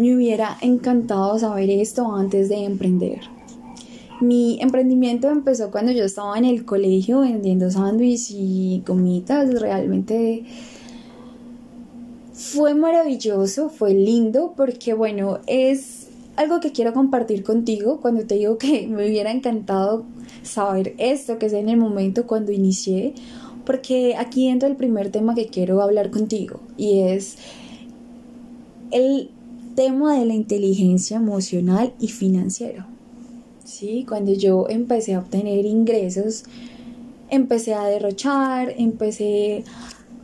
me hubiera encantado saber esto antes de emprender. Mi emprendimiento empezó cuando yo estaba en el colegio vendiendo sándwiches y gomitas. Realmente fue maravilloso, fue lindo porque bueno, es algo que quiero compartir contigo cuando te digo que me hubiera encantado saber esto que es en el momento cuando inicié, porque aquí entra el primer tema que quiero hablar contigo y es el tema de la inteligencia emocional y financiera. ¿sí? Cuando yo empecé a obtener ingresos, empecé a derrochar, empecé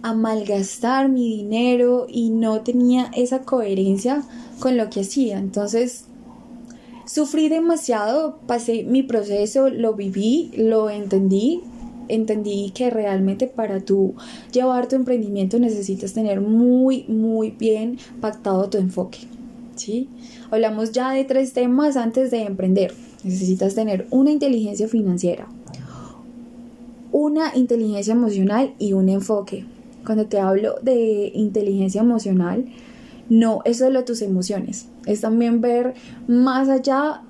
a malgastar mi dinero y no tenía esa coherencia con lo que hacía. Entonces, sufrí demasiado, pasé mi proceso, lo viví, lo entendí, entendí que realmente para tú llevar tu emprendimiento necesitas tener muy, muy bien pactado tu enfoque. ¿sí? Hablamos ya de tres temas antes de emprender. Necesitas tener una inteligencia financiera, una inteligencia emocional y un enfoque. Cuando te hablo de inteligencia emocional, no es solo tus emociones, es también ver más allá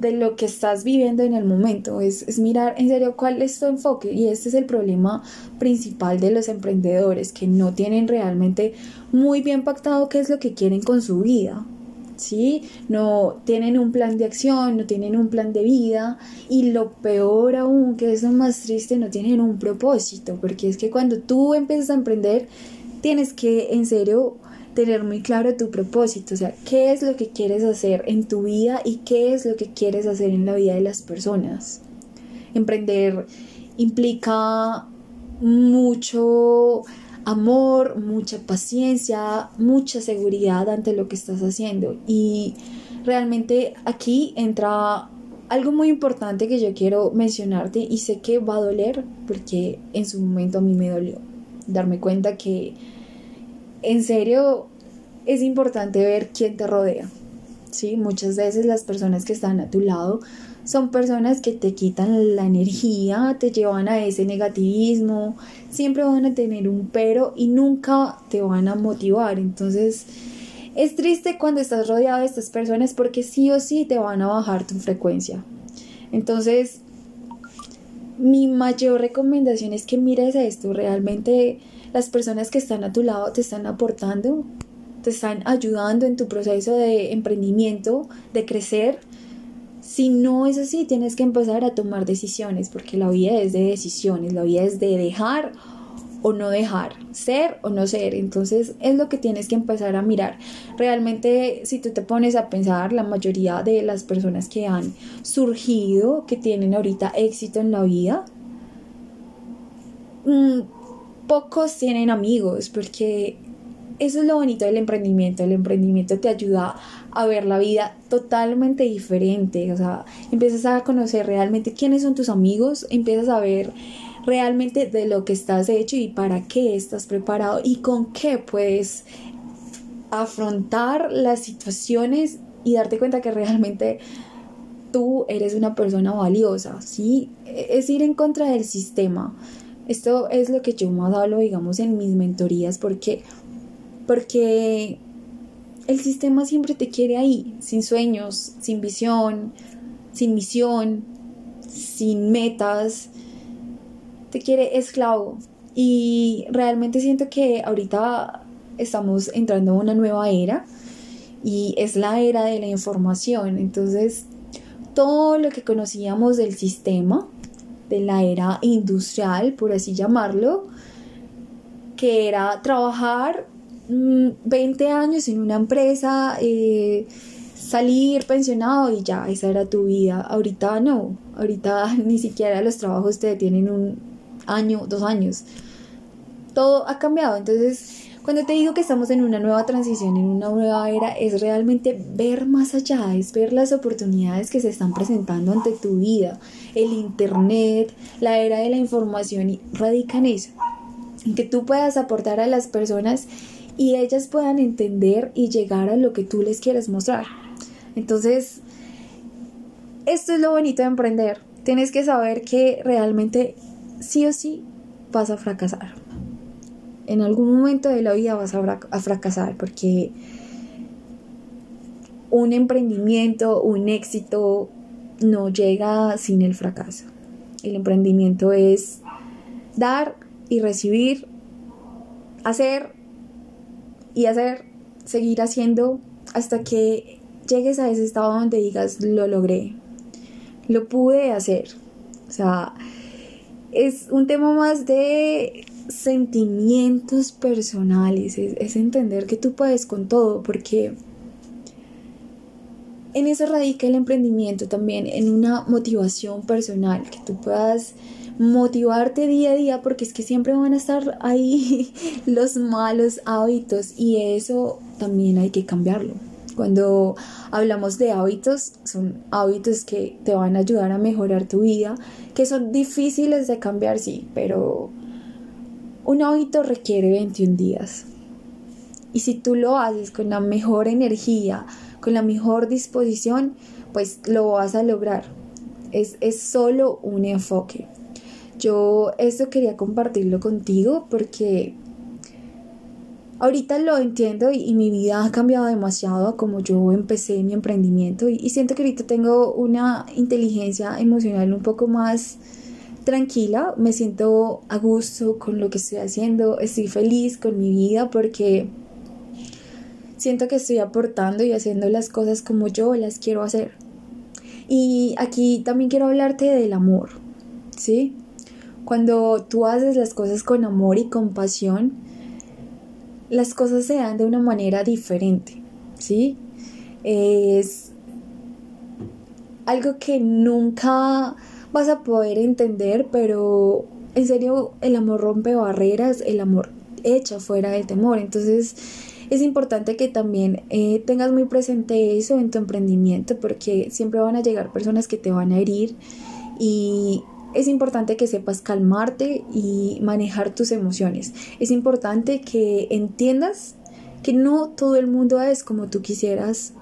de lo que estás viviendo en el momento, es, es, mirar en serio cuál es tu enfoque y este es el problema principal de los emprendedores que no tienen realmente muy bien pactado qué es lo que quieren con su vida. ¿sí? No tienen un plan de acción, no tienen un plan de vida y lo peor aún, que es lo más triste, no tienen un propósito, porque es que cuando tú empiezas a emprender, tienes que en serio tener muy claro tu propósito, o sea, qué es lo que quieres hacer en tu vida y qué es lo que quieres hacer en la vida de las personas. Emprender implica mucho amor, mucha paciencia, mucha seguridad ante lo que estás haciendo. Y realmente aquí entra algo muy importante que yo quiero mencionarte y sé que va a doler porque en su momento a mí me dolió darme cuenta que en serio es importante ver quién te rodea. ¿sí? Muchas veces las personas que están a tu lado son personas que te quitan la energía, te llevan a ese negativismo, siempre van a tener un pero y nunca te van a motivar. Entonces, es triste cuando estás rodeado de estas personas porque sí o sí te van a bajar tu frecuencia. Entonces, mi mayor recomendación es que mires a esto. Realmente las personas que están a tu lado te están aportando, te están ayudando en tu proceso de emprendimiento, de crecer si no es así, tienes que empezar a tomar decisiones, porque la vida es de decisiones, la vida es de dejar o no dejar, ser o no ser. Entonces es lo que tienes que empezar a mirar. Realmente si tú te pones a pensar, la mayoría de las personas que han surgido, que tienen ahorita éxito en la vida, mm, pocos tienen amigos, porque eso es lo bonito del emprendimiento. El emprendimiento te ayuda a ver la vida totalmente diferente. O sea, empiezas a conocer realmente quiénes son tus amigos, empiezas a ver realmente de lo que estás hecho y para qué estás preparado y con qué puedes afrontar las situaciones y darte cuenta que realmente tú eres una persona valiosa, ¿sí? Es ir en contra del sistema. Esto es lo que yo más hablo, digamos, en mis mentorías, porque porque el sistema siempre te quiere ahí, sin sueños, sin visión, sin misión, sin metas, te quiere esclavo. Y realmente siento que ahorita estamos entrando a una nueva era y es la era de la información. Entonces, todo lo que conocíamos del sistema, de la era industrial, por así llamarlo, que era trabajar 20 mm, años en una empresa, eh, salir pensionado y ya, esa era tu vida. Ahorita no, ahorita ni siquiera los trabajos te tienen un año, dos años. Todo ha cambiado, entonces cuando te digo que estamos en una nueva transición, en una nueva era, es realmente ver más allá, es ver las oportunidades que se están presentando ante tu vida. El Internet, la era de la información radica en eso, en que tú puedas aportar a las personas y ellas puedan entender y llegar a lo que tú les quieres mostrar. Entonces, esto es lo bonito de emprender. Tienes que saber que realmente sí o sí vas a fracasar. En algún momento de la vida vas a, fracasar porque un emprendimiento, un éxito, no llega sin el fracaso. El emprendimiento es dar y recibir, hacer y hacer, seguir haciendo hasta que llegues a ese estado donde digas, lo logré, lo pude hacer. O sea, es un tema más de sentimientos personales, es, entender que tú puedes con todo, porque en eso radica el emprendimiento también, en una motivación personal, que tú puedas motivarte día a día, porque es que siempre van a estar ahí los malos hábitos y eso también hay que cambiarlo. Cuando hablamos de hábitos, son hábitos que te van a ayudar a mejorar tu vida, que son difíciles de cambiar, sí, pero un hábito requiere 21 días. Y si tú lo haces con la mejor energía, con la mejor disposición, pues lo vas a lograr. Es, es solo un enfoque. Yo esto quería compartirlo contigo porque ahorita lo entiendo y, mi vida ha cambiado demasiado como yo empecé mi emprendimiento y, siento que ahorita tengo una inteligencia emocional un poco más tranquila, me siento a gusto con lo que estoy haciendo, estoy feliz con mi vida porque siento que estoy aportando y haciendo las cosas como yo las quiero hacer. Y aquí también quiero hablarte del amor, ¿sí? Cuando tú haces las cosas con amor y compasión, las cosas se dan de una manera diferente, ¿sí? Es algo que nunca vas a poder entender, pero en serio el amor rompe barreras, el amor echa fuera del temor. Entonces es importante que también eh, tengas muy presente eso en tu emprendimiento porque siempre van a llegar personas que te van a herir y es importante que sepas calmarte y manejar tus emociones. Es importante que entiendas que no todo el mundo es como tú quisieras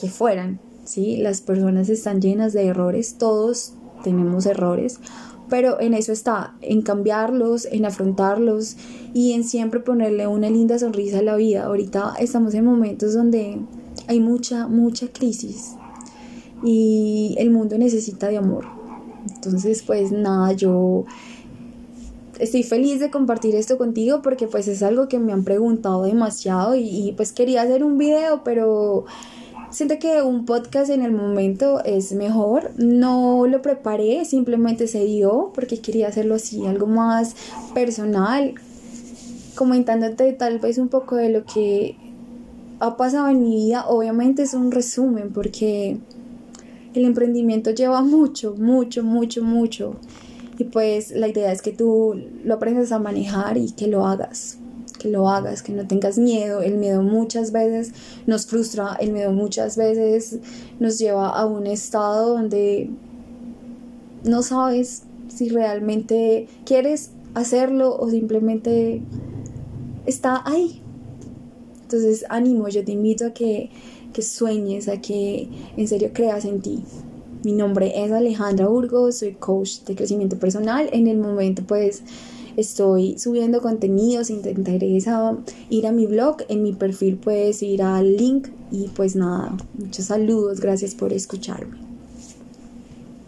que fueran, ¿sí? Las personas están llenas de errores, todos tenemos errores, pero en eso está, en cambiarlos, en afrontarlos y en siempre ponerle una linda sonrisa a la vida. Ahorita estamos en momentos donde hay mucha, mucha crisis y el mundo necesita de amor. Entonces, pues nada, yo estoy feliz de compartir esto contigo porque pues es algo que me han preguntado demasiado y, y pues quería hacer un video, pero Siento que un podcast en el momento es mejor. No lo preparé, simplemente se dio porque quería hacerlo así, algo más personal, comentándote tal vez un poco de lo que ha pasado en mi vida. Obviamente es un resumen porque el emprendimiento lleva mucho, mucho, mucho, mucho. Y pues la idea es que tú lo aprendas a manejar y que lo hagas que lo hagas, que no tengas miedo. El miedo muchas veces nos frustra, el miedo muchas veces nos lleva a un estado donde no sabes si realmente quieres hacerlo o simplemente está ahí. Entonces, ánimo, yo te invito a que, que sueñes, a que en serio creas en ti. Mi nombre es Alejandra Burgos, soy coach de crecimiento personal. En el momento, pues, estoy subiendo contenidos, si te ir a mi blog, en mi perfil puedes ir al link y pues nada, muchos saludos, gracias por escucharme.